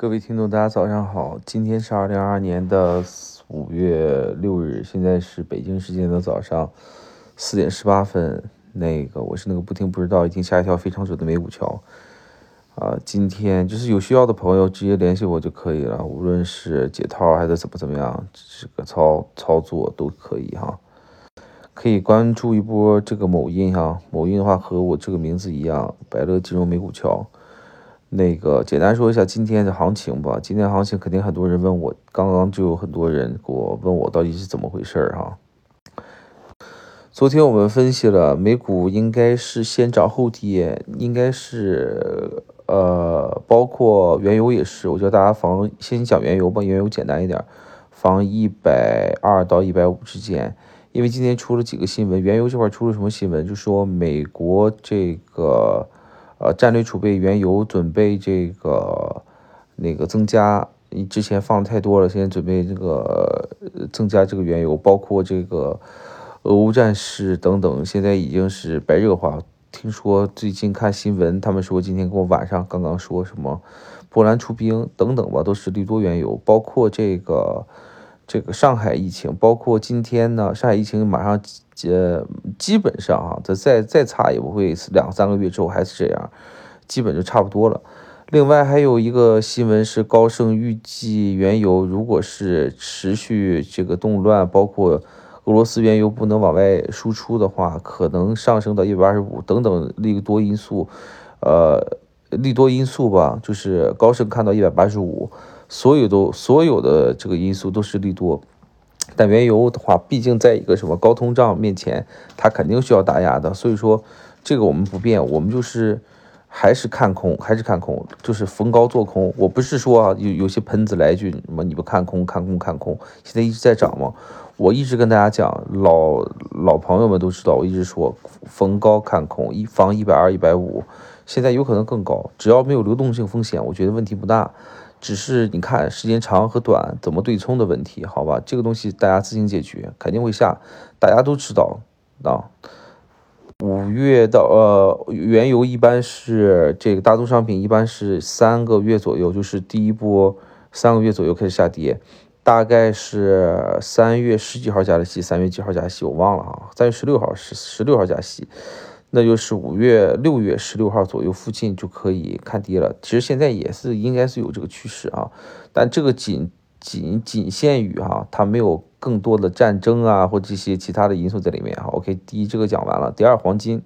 各位听众，大家早上好。今天是二零二二年的五月六日，现在是北京时间的早上四点十八分。那个，我是那个不听不知道，已经下一条非常准的美股桥。啊，今天就是有需要的朋友直接联系我就可以了，无论是解套还是怎么怎么样，这个操操作都可以哈。可以关注一波这个某音哈，某音的话和我这个名字一样，百乐金融美股桥。那个简单说一下今天的行情吧。今天行情肯定很多人问我，刚刚就有很多人给我问我到底是怎么回事儿哈。昨天我们分析了美股应该是先涨后跌，应该是呃，包括原油也是。我觉得大家防先讲原油吧，原油简单一点，防一百二到一百五之间。因为今天出了几个新闻，原油这块出了什么新闻？就说美国这个。呃，战略储备原油准备这个那个增加，你之前放太多了，现在准备这个增加这个原油，包括这个俄乌战事等等，现在已经是白热化。听说最近看新闻，他们说今天跟我晚上刚刚说什么波兰出兵等等吧，都是利多原油，包括这个这个上海疫情，包括今天呢，上海疫情马上。呃，基本上啊，它再再差也不会两三个月之后还是这样，基本就差不多了。另外还有一个新闻是，高盛预计原油如果是持续这个动乱，包括俄罗斯原油不能往外输出的话，可能上升到一百二十五等等利多因素，呃，利多因素吧，就是高盛看到一百八十五，所有都所有的这个因素都是利多。但原油的话，毕竟在一个什么高通胀面前，它肯定需要打压的，所以说这个我们不变，我们就是还是看空，还是看空，就是逢高做空。我不是说啊，有有些喷子来一句什么你不看空，看空，看空，现在一直在涨嘛。我一直跟大家讲，老老朋友们都知道，我一直说逢高看空，一防一百二、一百五，现在有可能更高，只要没有流动性风险，我觉得问题不大。只是你看时间长和短怎么对冲的问题，好吧？这个东西大家自行解决，肯定会下。大家都知道啊，五月到呃，原油一般是这个大宗商品一般是三个月左右，就是第一波三个月左右开始下跌，大概是三月十几号加的息，三月几号加息我忘了啊，三月十六号十十六号加息。那就是五月六月十六号左右附近就可以看跌了。其实现在也是应该是有这个趋势啊，但这个仅仅仅限于哈，它没有更多的战争啊或这些其他的因素在里面哈。OK，第一这个讲完了，第二黄金，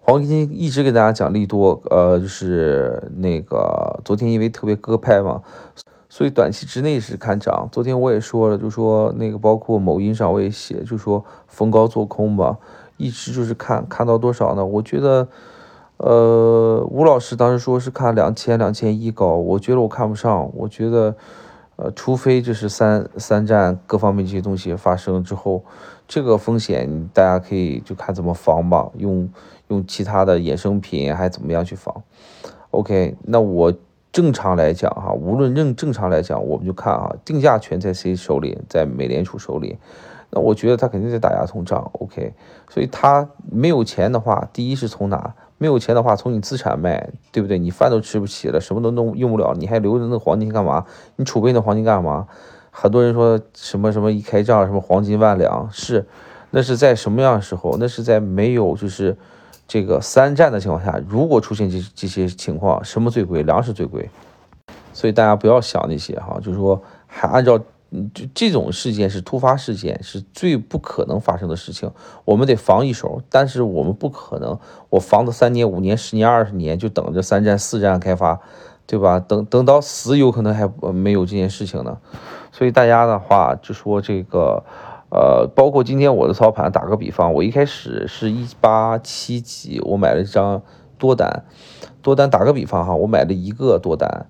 黄金一直给大家讲利多，呃，就是那个昨天因为特别割拍嘛，所以短期之内是看涨。昨天我也说了，就说那个包括某音上我也写，就说逢高做空吧。一直就是看看到多少呢？我觉得，呃，吴老师当时说是看两千两千一高，我觉得我看不上。我觉得，呃，除非就是三三战各方面这些东西发生之后，这个风险大家可以就看怎么防吧，用用其他的衍生品还怎么样去防。OK，那我正常来讲哈，无论正正常来讲，我们就看啊，定价权在谁手里，在美联储手里。那我觉得他肯定在打压通胀，OK，所以他没有钱的话，第一是从哪？没有钱的话，从你资产卖，对不对？你饭都吃不起了，什么都弄用不了，你还留着那黄金干嘛？你储备那黄金干嘛？很多人说什么什么一开账什么黄金万两，是，那是在什么样的时候？那是在没有就是这个三战的情况下，如果出现这这些情况，什么最贵？粮食最贵，所以大家不要想那些哈，就是说还按照。就这种事件是突发事件，是最不可能发生的事情。我们得防一手，但是我们不可能，我防个三年、五年、十年、二十年，就等着三战、四战开发，对吧？等等到死，有可能还没有这件事情呢。所以大家的话，就说这个，呃，包括今天我的操盘，打个比方，我一开始是一八七几，我买了一张多单，多单打个比方哈，我买了一个多单。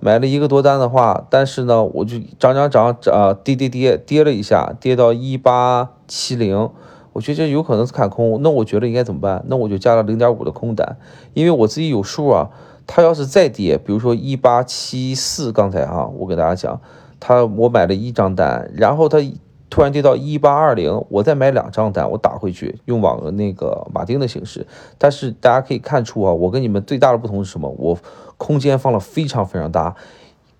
买了一个多单的话，但是呢，我就涨涨涨呃，跌跌跌跌了一下，跌到一八七零，我觉得这有可能是看空，那我觉得应该怎么办？那我就加了零点五的空单，因为我自己有数啊，它要是再跌，比如说一八七四，刚才哈，我给大家讲，它我买了一张单，然后它突然跌到一八二零，我再买两张单，我打回去，用网那个马丁的形式。但是大家可以看出啊，我跟你们最大的不同是什么？我空间放了非常非常大。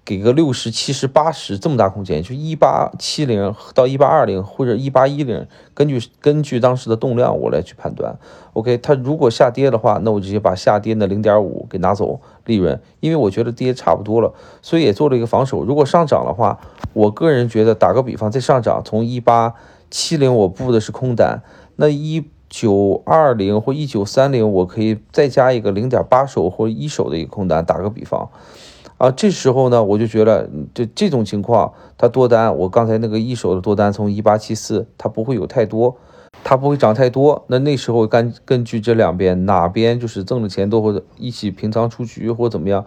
给个六十七十八十这么大空间，就一八七零到一八二零或者一八一零，根据根据当时的动量我来去判断。OK，它如果下跌的话，那我直接把下跌的零点五给拿走利润，因为我觉得跌差不多了，所以也做了一个防守。如果上涨的话，我个人觉得打个比方，再上涨从一八七零我布的是空单，那一九二零或一九三零我可以再加一个零点八手或一手的一个空单，打个比方。啊，这时候呢，我就觉得这这种情况，它多单，我刚才那个一手的多单从一八七四，它不会有太多，它不会涨太多。那那时候根根据这两边哪边就是挣的钱多，或者一起平仓出局，或者怎么样，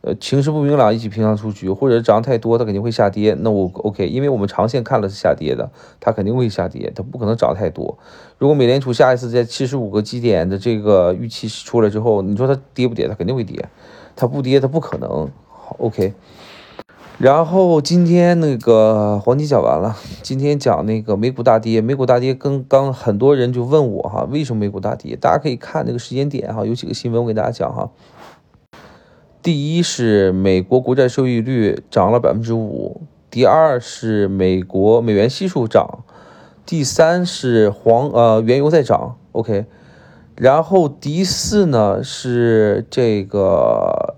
呃，情势不明朗一起平仓出局，或者涨太多，它肯定会下跌。那我 OK，因为我们长线看了是下跌的，它肯定会下跌，它不可能涨太多。如果美联储下一次在七十五个基点的这个预期出来之后，你说它跌不跌？它肯定会跌。它不跌，它不可能。好，OK。然后今天那个黄金讲完了，今天讲那个美股大跌。美股大跌，跟刚很多人就问我哈，为什么美股大跌？大家可以看那个时间点哈，有几个新闻我给大家讲哈。第一是美国国债收益率涨了百分之五，第二是美国美元系数涨，第三是黄呃原油在涨，OK。然后第四呢是这个，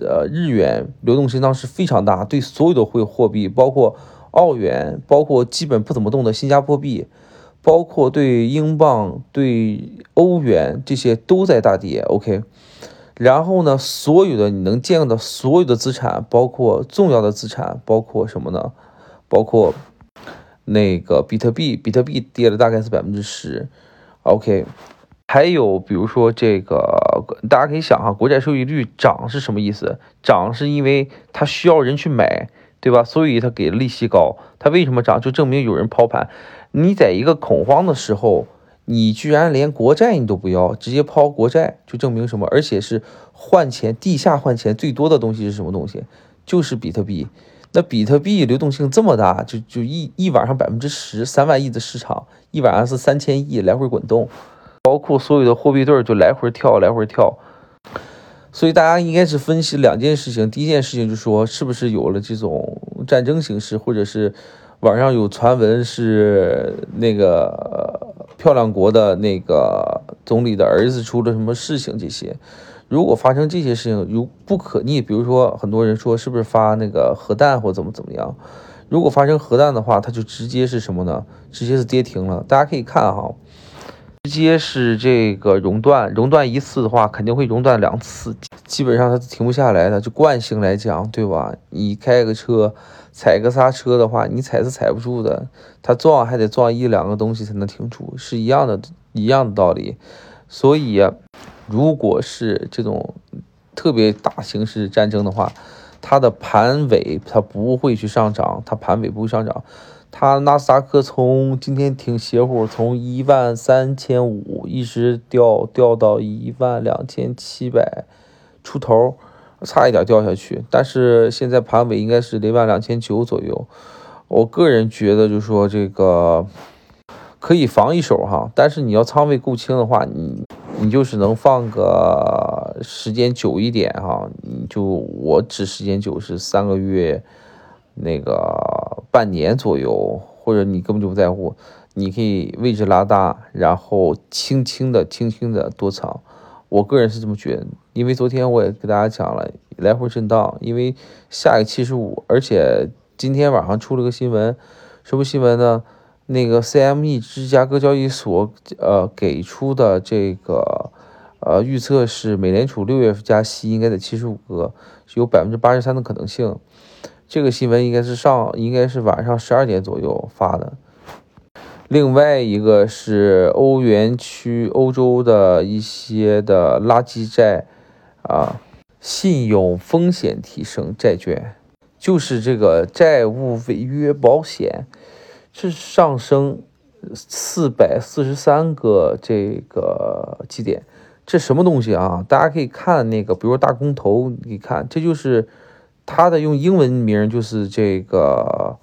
呃，日元流动性当时非常大，对所有的汇货币，包括澳元，包括基本不怎么动的新加坡币，包括对英镑、对欧元这些都在大跌。OK，然后呢，所有的你能见到的所有的资产，包括重要的资产，包括什么呢？包括那个比特币，比特币跌了大概是百分之十。OK。还有，比如说这个，大家可以想哈，国债收益率涨是什么意思？涨是因为它需要人去买，对吧？所以它给利息高。它为什么涨？就证明有人抛盘。你在一个恐慌的时候，你居然连国债你都不要，直接抛国债，就证明什么？而且是换钱，地下换钱最多的东西是什么东西？就是比特币。那比特币流动性这么大，就就一一晚上百分之十，三万亿的市场，一晚上是三千亿来回滚动。包括所有的货币对就来回跳，来回跳，所以大家应该是分析两件事情。第一件事情就说，是不是有了这种战争形式，或者是网上有传闻是那个漂亮国的那个总理的儿子出了什么事情？这些如果发生这些事情，如不可逆，比如说很多人说是不是发那个核弹或怎么怎么样？如果发生核弹的话，它就直接是什么呢？直接是跌停了。大家可以看哈。直接是这个熔断，熔断一次的话，肯定会熔断两次，基本上它停不下来的。就惯性来讲，对吧？你开个车，踩个刹车的话，你踩是踩不住的，它撞还得撞一两个东西才能停住，是一样的，一样的道理。所以，如果是这种特别大形势战争的话，它的盘尾它不会去上涨，它盘尾不会上涨。它纳斯达克从今天挺邪乎，从一万三千五一直掉掉到一万两千七百出头，差一点掉下去。但是现在盘尾应该是零万两千九左右。我个人觉得，就说这个可以防一手哈，但是你要仓位够轻的话，你你就是能放个时间久一点哈。你就我指时间久是三个月。那个半年左右，或者你根本就不在乎，你可以位置拉大，然后轻轻的、轻轻的多仓。我个人是这么觉得，因为昨天我也给大家讲了，来回震荡，因为下一个七十五，而且今天晚上出了个新闻，什么新闻呢？那个 CME 芝加哥交易所呃给出的这个呃预测是，美联储六月加息应该在七十五个，有百分之八十三的可能性。这个新闻应该是上，应该是晚上十二点左右发的。另外一个是欧元区、欧洲的一些的垃圾债啊，信用风险提升债券，就是这个债务违约保险，是上升四百四十三个这个基点。这什么东西啊？大家可以看那个，比如说大公头，你看，这就是。它的用英文名就是这个，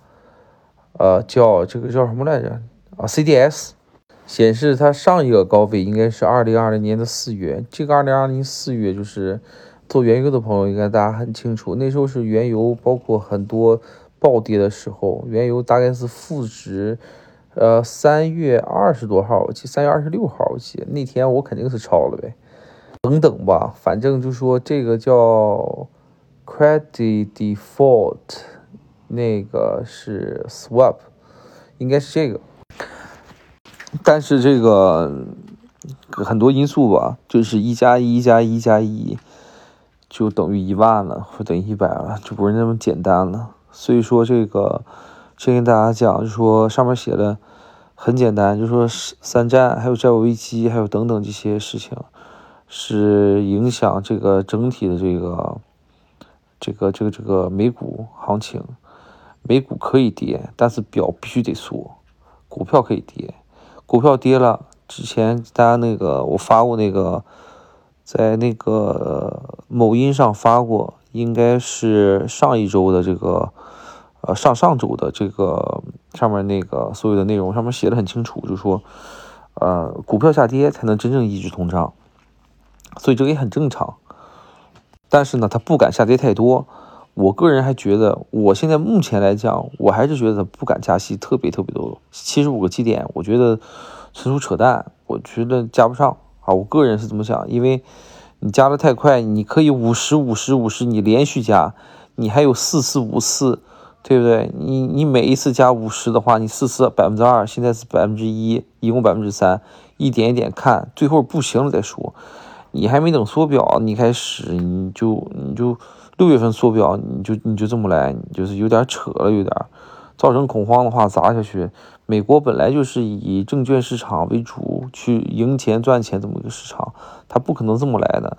呃，叫这个叫什么来着？啊，CDS 显示它上一个高位应该是二零二零年的四月。这个二零二零四月就是做原油的朋友应该大家很清楚，那时候是原油包括很多暴跌的时候，原油大概是负值。呃，三月二十多号，我记得三月二十六号，我记得那天我肯定是超了呗。等等吧，反正就说这个叫 credit default，那个是 swap，应该是这个。但是这个很多因素吧，就是一加一加一加一就等于一万了，或等于一百了，就不是那么简单了。所以说这个。先跟大家讲，就说上面写的很简单，就说三战，还有债务危机，还有等等这些事情，是影响这个整体的这个这个这个这个美股行情。美股可以跌，但是表必须得缩。股票可以跌，股票跌了，之前大家那个我发过那个，在那个某音上发过，应该是上一周的这个。呃，上上周的这个上面那个所有的内容上面写的很清楚，就说，呃，股票下跌才能真正抑制通胀，所以这个也很正常。但是呢，它不敢下跌太多。我个人还觉得，我现在目前来讲，我还是觉得不敢加息特别特别多，七十五个基点，我觉得纯属扯淡。我觉得加不上啊，我个人是这么想，因为你加的太快，你可以五十五十五十，你连续加，你还有四次五次。对不对？你你每一次加五十的话，你四次百分之二，现在是百分之一，一共百分之三，一点一点看，最后不行了再说。你还没等缩表，你开始你就你就六月份缩表，你就你就这么来，你就是有点扯了，有点造成恐慌的话砸下去。美国本来就是以证券市场为主，去赢钱赚钱这么一个市场，它不可能这么来的。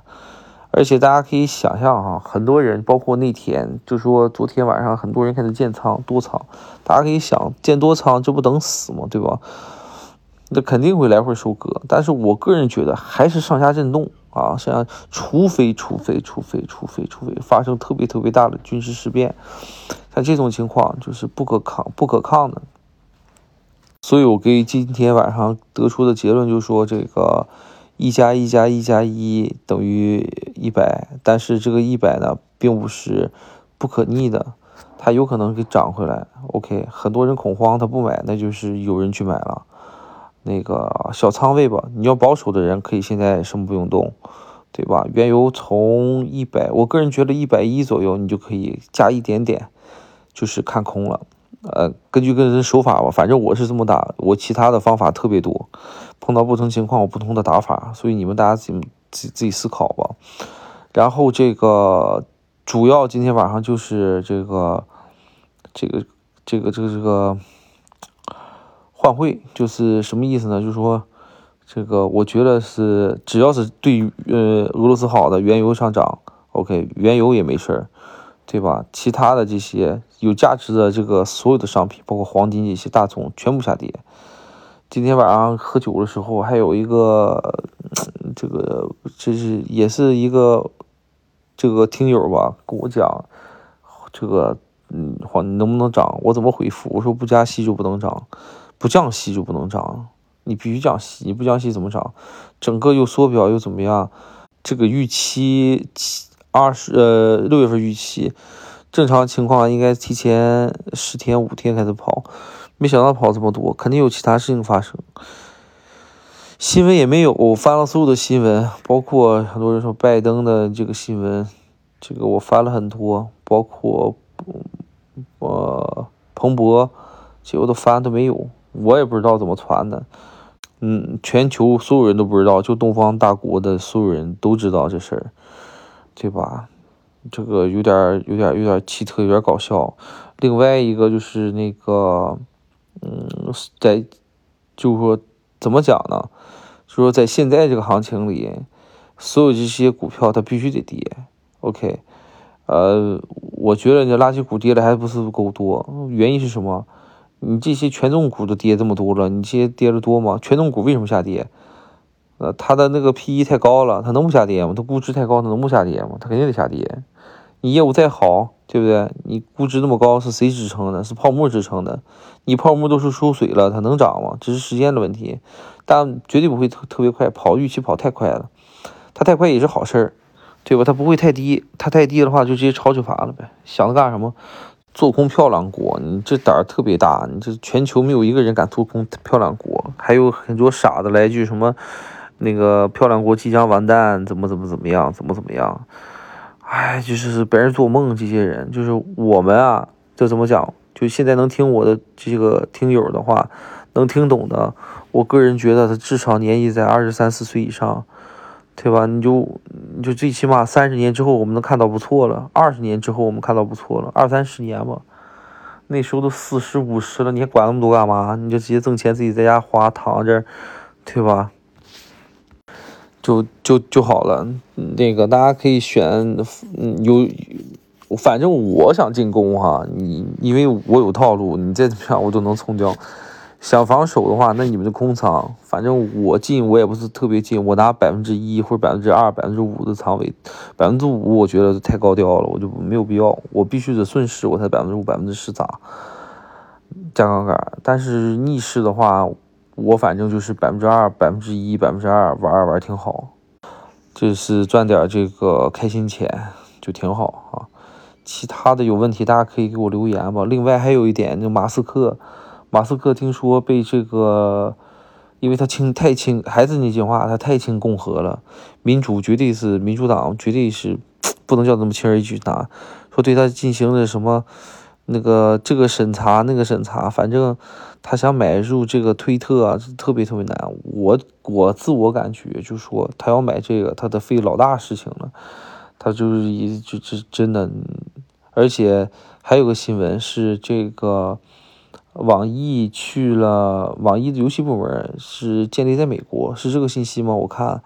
而且大家可以想象哈，很多人，包括那天，就说昨天晚上很多人开始建仓多仓，大家可以想建多仓，这不等死吗？对吧？那肯定会来回收割。但是我个人觉得还是上下震动啊，上，除非除非除非除非除非发生特别特别大的军事事变，像这种情况就是不可抗不可抗的。所以我给今天晚上得出的结论就是说这个。一加一加一加一等于一百，但是这个一百呢，并不是不可逆的，它有可能给涨回来。OK，很多人恐慌，他不买，那就是有人去买了。那个小仓位吧，你要保守的人可以现在什么不用动，对吧？原油从一百，我个人觉得一百一左右，你就可以加一点点，就是看空了。呃，根据个人手法吧，反正我是这么打，我其他的方法特别多，碰到不同情况，我不同的打法，所以你们大家自己自自己思考吧。然后这个主要今天晚上就是这个这个这个这个这个换汇，就是什么意思呢？就是说这个我觉得是只要是对于呃俄罗斯好的原油上涨，OK，原油也没事儿。对吧？其他的这些有价值的这个所有的商品，包括黄金这些大宗，全部下跌。今天晚上喝酒的时候，还有一个这个，这是也是一个这个听友吧，跟我讲这个嗯黄能不能涨？我怎么回复？我说不加息就不能涨，不降息就不能涨。你必须降息，你不降息怎么涨？整个又缩表又怎么样？这个预期期。二十呃六月份预期，正常情况应该提前十天五天开始跑，没想到跑这么多，肯定有其他事情发生。新闻也没有，我翻了所有的新闻，包括很多人说拜登的这个新闻，这个我翻了很多，包括呃彭博，结果都翻都没有，我也不知道怎么传的。嗯，全球所有人都不知道，就东方大国的所有人都知道这事儿。对吧？这个有点儿有点儿有点儿奇特，有点搞笑。另外一个就是那个，嗯，在就是说怎么讲呢？就说在现在这个行情里，所有这些股票它必须得跌。OK，呃，我觉得你垃圾股跌的还不是够多，原因是什么？你这些权重股都跌这么多了，你这些跌的多吗？权重股为什么下跌？呃，它的那个 P E 太高了，它能不下跌吗？它估值太高，它能不下跌吗？它肯定得下跌。你业务再好，对不对？你估值那么高，是谁支撑的？是泡沫支撑的。你泡沫都是缩水了，它能涨吗？只是时间的问题，但绝对不会特特别快，跑预期跑太快了。它太快也是好事儿，对吧？它不会太低，它太低的话就直接抄就罚了呗。想着干什么？做空漂亮国，你这胆儿特别大，你这全球没有一个人敢做空漂亮国，还有很多傻子来一句什么，那个漂亮国即将完蛋，怎么怎么怎么样，怎么怎么样。哎，就是白日做梦，这些人就是我们啊，就怎么讲？就现在能听我的这个听友的话，能听懂的，我个人觉得他至少年纪在二十三四岁以上，对吧？你就你就最起码三十年之后我们能看到不错了，二十年之后我们看到不错了，二三十年吧，那时候都四十五十了，你还管那么多干嘛？你就直接挣钱自己在家花躺着，对吧？就就就好了，那个大家可以选，有，反正我想进攻哈，你因为我有套路，你再怎么样我都能冲掉。想防守的话，那你们的空仓，反正我进我也不是特别进，我拿百分之一或者百分之二、百分之五的仓位，百分之五我觉得太高调了，我就没有必要，我必须得顺势我才百分之五、百分之十砸加杠杆，但是逆势的话。我反正就是百分之二、百分之一、百分之二玩玩挺好，就是赚点这个开心钱就挺好啊。其他的有问题大家可以给我留言吧。另外还有一点，就马斯克，马斯克听说被这个，因为他亲太亲，还是那句话，他太亲共和了，民主绝对是民主党绝对是不能叫这么轻而易举拿，说对他进行了什么。那个这个审查，那个审查，反正他想买入这个推特啊，特别特别难。我我自我感觉就说，他要买这个，他得费老大事情了。他就是一就就真的，而且还有个新闻是这个网易去了，网易的游戏部门是建立在美国，是这个信息吗？我看，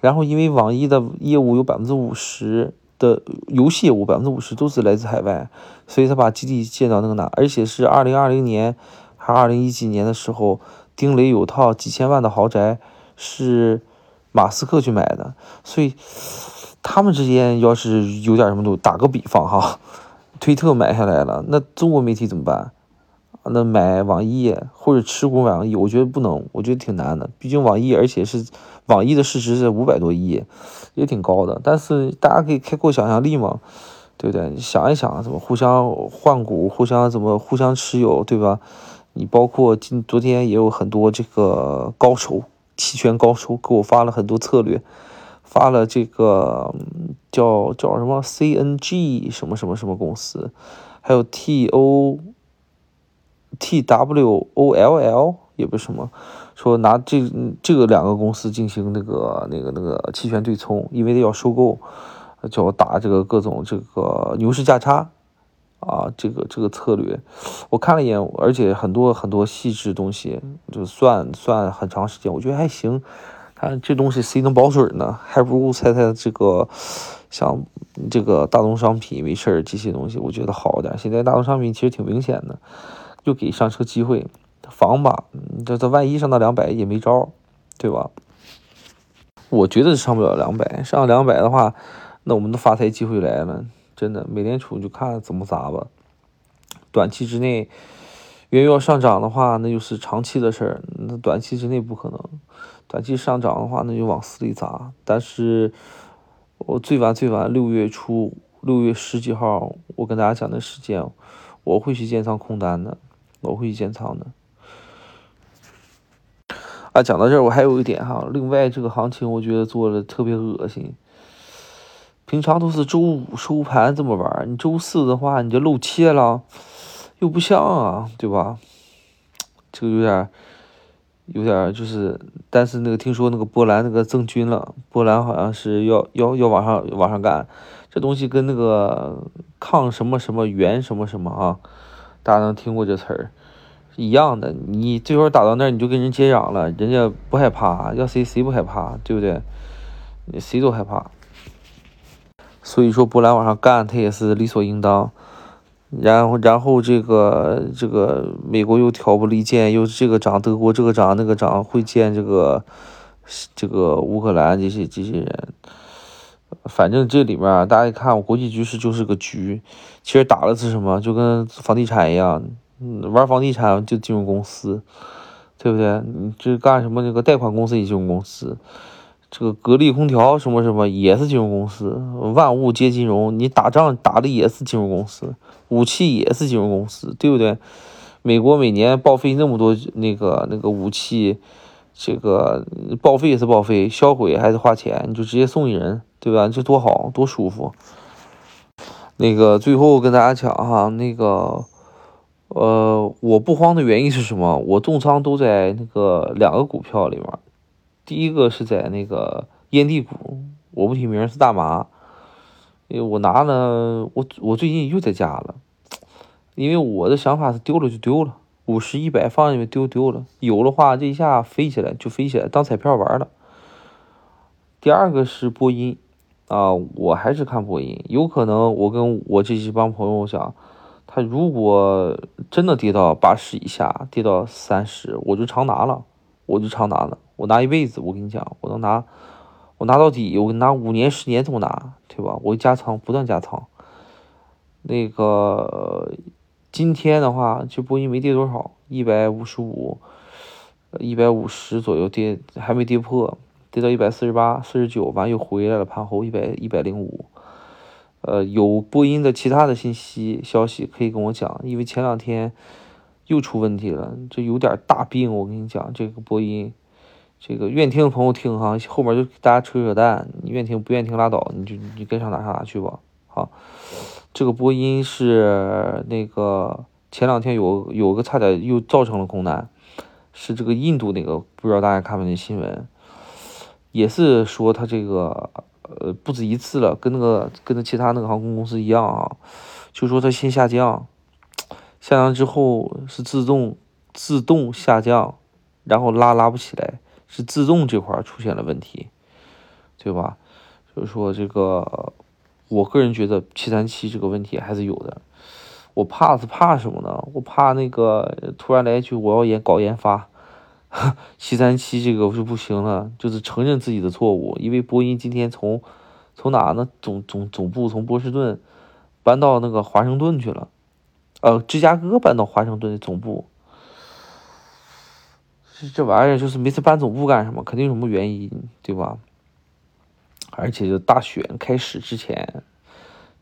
然后因为网易的业务有百分之五十。的游戏业务百分之五十都是来自海外，所以他把基地建到那个哪，而且是二零二零年还二零一几年的时候，丁磊有套几千万的豪宅是马斯克去买的，所以他们之间要是有点什么都打个比方哈，推特买下来了，那中国媒体怎么办？那买网易或者持股网易，我觉得不能，我觉得挺难的。毕竟网易，而且是网易的市值是五百多亿，也挺高的。但是大家可以开阔想象力嘛，对不对？想一想，怎么互相换股，互相怎么互相持有，对吧？你包括今昨天也有很多这个高手，期权高手给我发了很多策略，发了这个叫叫什么 CNG 什么什么什么公司，还有 TO。T W O L L 也不是什么，说拿这这个两个公司进行那个那个那个期权对冲，因为要收购，就要打这个各种这个牛市价差啊，这个这个策略，我看了一眼，而且很多很多细致东西，就算算很长时间，我觉得还行。看这东西谁能保准呢？还不如猜猜这个像这个大宗商品没事儿这些东西，我觉得好点。现在大宗商品其实挺明显的。又给上车机会，防吧，这这万一上到两百也没招，对吧？我觉得上不了两百，上两百的话，那我们的发财机会来了，真的。美联储就看怎么砸吧。短期之内，原油要上涨的话，那就是长期的事儿，那短期之内不可能。短期上涨的话，那就往死里砸。但是我最晚最晚六月初，六月十几号，我跟大家讲的时间，我会去建仓空单的。我会建仓的。啊，讲到这儿，我还有一点哈，另外这个行情我觉得做的特别恶心。平常都是周五收盘这么玩，你周四的话你就漏切了，又不像啊，对吧？这个有点，有点就是，但是那个听说那个波兰那个增军了，波兰好像是要要要往上往上干，这东西跟那个抗什么什么原什么什么啊。大家能听过这词儿，一样的。你这会儿打到那儿，你就跟人接壤了，人家不害怕，要谁谁不害怕，对不对？谁都害怕。所以说，波兰往上干，他也是理所应当。然后，然后这个这个美国又挑拨离间，又这个涨，德国这个涨，那个涨，会见这个这个乌克兰这些这些人。反正这里面，大家一看，国际局势就是个局，其实打的是什么？就跟房地产一样，玩房地产就金融公司，对不对？你这干什么？这个贷款公司也金融公司，这个格力空调什么什么也是金融公司，万物皆金融。你打仗打的也是金融公司，武器也是金融公司，对不对？美国每年报废那么多那个那个武器，这个报废也是报废，销毁还是花钱，你就直接送一人。对吧？这多好多舒服。那个最后跟大家讲哈，那个呃，我不慌的原因是什么？我重仓都在那个两个股票里面。第一个是在那个烟蒂股，我不提名是大麻。因为我拿了，我我最近又在加了。因为我的想法是丢了就丢了，五十一百放里面丢丢了，有的话这一下飞起来就飞起来，当彩票玩了。第二个是波音。啊，我还是看波音，有可能我跟我这几帮朋友讲，他如果真的跌到八十以下，跌到三十，我就长拿了，我就长拿了，我拿一辈子，我跟你讲，我能拿，我拿到底，我拿五年、十年这么拿，对吧？我加仓，不断加仓。那个今天的话，就波音没跌多少，一百五十五，一百五十左右跌，还没跌破。跌到一百四十八、四十九，完又回来了，盘后一百一百零五。呃，有波音的其他的信息消息可以跟我讲，因为前两天又出问题了，这有点大病。我跟你讲，这个波音，这个愿听的朋友听哈，后面就大家扯扯淡，你愿听不愿听拉倒，你就你该上哪上哪去吧。好，这个波音是那个前两天有有个差点又造成了空难，是这个印度那个，不知道大家看没那新闻。也是说他这个呃不止一次了，跟那个跟那其他那个航空公司一样啊，就说它先下降，下降之后是自动自动下降，然后拉拉不起来，是自动这块出现了问题，对吧？就是说这个，我个人觉得七三七这个问题还是有的，我怕是怕什么呢？我怕那个突然来一句我要研搞研发。七三七这个是不行了，就是承认自己的错误。因为波音今天从从哪呢？总总总部从波士顿搬到那个华盛顿去了，呃，芝加哥搬到华盛顿的总部。这这玩意儿就是每次搬总部干什么？肯定有什么原因，对吧？而且就大选开始之前，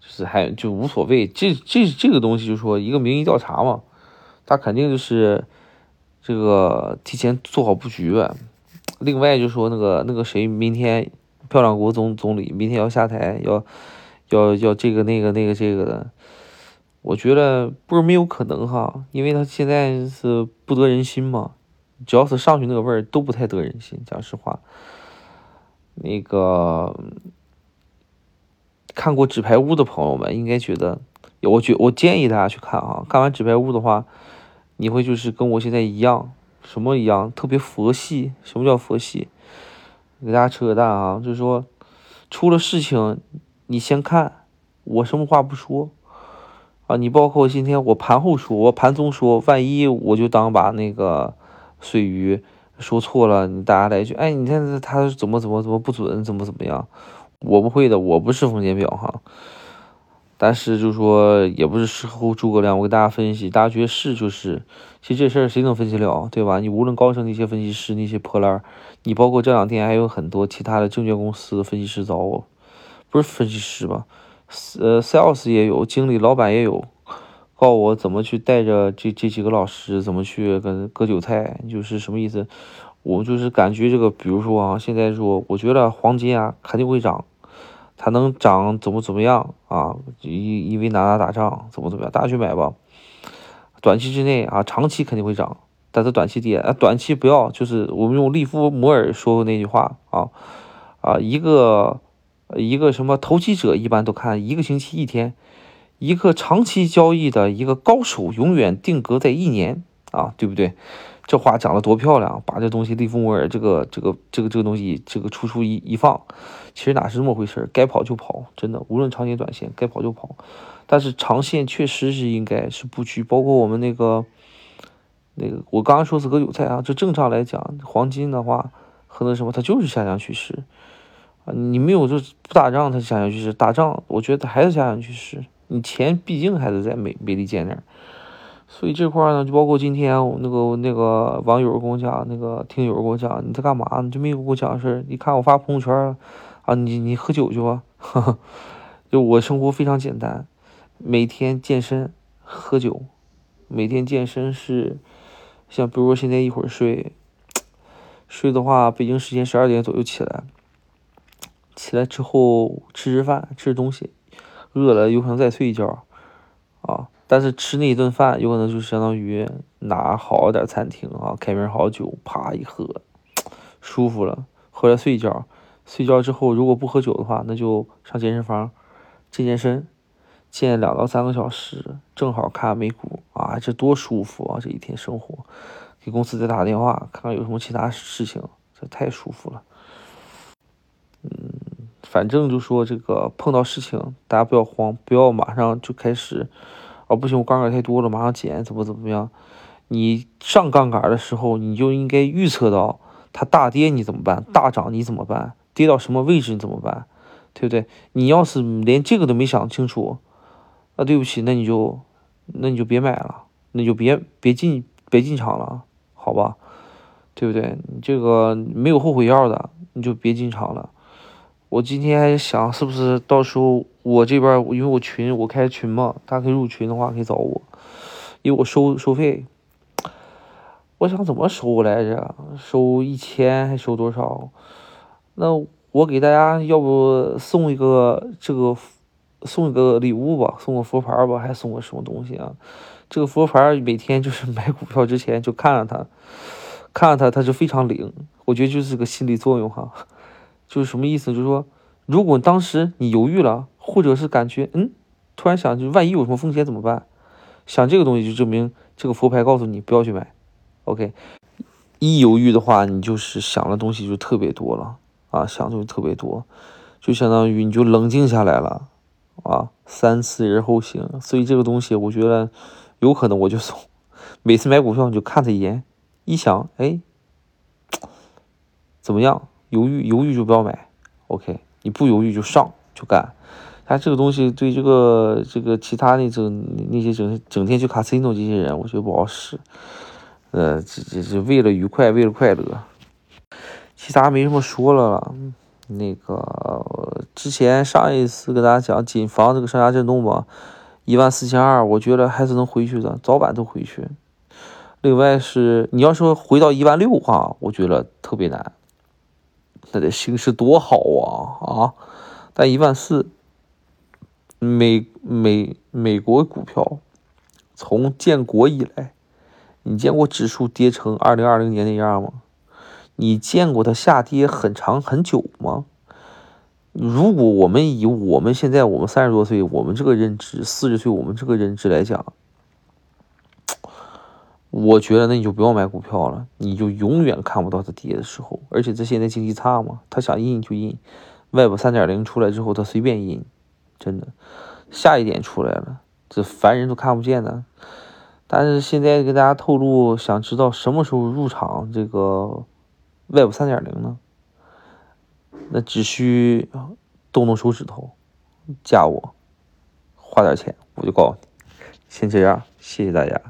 就是还就无所谓。这这这个东西就是说一个民意调查嘛，他肯定就是。这个提前做好布局。另外就说那个那个谁，明天漂亮国总总理明天要下台，要要要这个那个那个这个的。我觉得不是没有可能哈，因为他现在是不得人心嘛。只要是上去那个味儿都不太得人心，讲实话。那个看过《纸牌屋》的朋友们应该觉得，我觉我建议大家去看啊。看完《纸牌屋》的话。你会就是跟我现在一样，什么一样？特别佛系。什么叫佛系？给大家扯个淡啊，就是说，出了事情，你先看，我什么话不说啊。你包括今天我盘后说，我盘中说，万一我就当把那个水鱼说错了，你大家来一句，哎，你看他怎么怎么怎么不准，怎么怎么样？我不会的，我不是风险表哈。但是就说也不是事后诸葛亮，我给大家分析，大家觉得是就是，其实这事儿谁能分析了，对吧？你无论高盛那些分析师那些破烂儿，你包括这两天还有很多其他的证券公司的分析师找我，不是分析师吧？呃，sales 也有，经理、老板也有，告我怎么去带着这这几个老师怎么去跟割韭菜，就是什么意思？我就是感觉这个，比如说啊，现在说，我觉得黄金啊肯定会涨。它能涨怎么怎么样啊？因因为哪哪打仗怎么怎么样，大家去买吧。短期之内啊，长期肯定会涨，但是短期跌啊，短期不要。就是我们用利弗摩尔说过那句话啊啊，一个一个什么投机者一般都看一个星期一天，一个长期交易的一个高手永远定格在一年啊，对不对？这话讲的多漂亮，把这东西利弗莫尔这个这个这个这个东西这个出处一一放，其实哪是这么回事儿该跑就跑，真的，无论长线短线，该跑就跑。但是长线确实是应该是布局，包括我们那个那个，我刚刚说是割韭菜啊，这正常来讲，黄金的话和那什么，它就是下降趋势。啊，你没有就不打仗，它下降趋势；打仗，我觉得还是下降趋势。你钱毕竟还是在美美利坚那儿，所以这块呢，就包括今天我那个那个网友跟我讲，那个听友跟我讲，你在干嘛呢？就没有跟我讲事儿。你看我发朋友圈啊，你你喝酒去吧。就我生活非常简单，每天健身、喝酒。每天健身是，像比如说现在一会儿睡，睡的话，北京时间十二点左右起来。起来之后吃吃饭，吃东西，饿了有可能再睡一觉，啊，但是吃那一顿饭有可能就相当于拿好点餐厅啊，开瓶好酒，啪一喝，舒服了，回来睡一觉，睡觉之后如果不喝酒的话，那就上健身房健健身，健两到三个小时，正好看美股啊，这多舒服啊！这一天生活，给公司再打个电话，看看有什么其他事情，这太舒服了。嗯。反正就说这个碰到事情，大家不要慌，不要马上就开始，哦不行，我杠杆太多了，马上减，怎么怎么样？你上杠杆的时候，你就应该预测到它大跌你怎么办，大涨你怎么办，跌到什么位置你怎么办，对不对？你要是连这个都没想清楚，那对不起，那你就那你就别买了，那就别别进别进场了，好吧？对不对？你这个没有后悔药的，你就别进场了。我今天还想，是不是到时候我这边，因为我群我开群嘛，大家可以入群的话可以找我，因为我收收费，我想怎么收来着？收一千还收多少？那我给大家要不送一个这个送一个礼物吧，送个佛牌吧，还送个什么东西啊？这个佛牌每天就是买股票之前就看着它，看着它，它是非常灵，我觉得就是个心理作用哈。就是什么意思？就是说，如果当时你犹豫了，或者是感觉嗯，突然想，就万一有什么风险怎么办？想这个东西就证明这个佛牌告诉你不要去买。OK，一犹豫的话，你就是想的东西就特别多了啊，想的就特别多，就相当于你就冷静下来了啊，三思而后行。所以这个东西，我觉得有可能我就送。每次买股票你就看他一眼，一想，哎，怎么样？犹豫犹豫就不要买，OK，你不犹豫就上就干。他这个东西对这个这个其他那种那些整整天去卡 C 诺这些人，我觉得不好使。呃，这这这为了愉快，为了快乐，其他没什么说了。那个之前上一次跟大家讲谨防这个上下震动吧，一万四千二，我觉得还是能回去的，早晚都回去。另外是你要说回到一万六啊，我觉得特别难。那得形势多好啊啊！但一万四，美美美国股票从建国以来，你见过指数跌成二零二零年那样吗？你见过它下跌很长很久吗？如果我们以我们现在我们三十多岁，我们这个认知，四十岁我们这个认知来讲。我觉得那你就不要买股票了，你就永远看不到它跌的时候。而且这现在经济差嘛，他想印就印。Web 三点零出来之后，他随便印，真的。下一点出来了，这凡人都看不见的。但是现在给大家透露，想知道什么时候入场这个 Web 三点零呢？那只需动动手指头，加我，花点钱，我就告诉你。先这样，谢谢大家。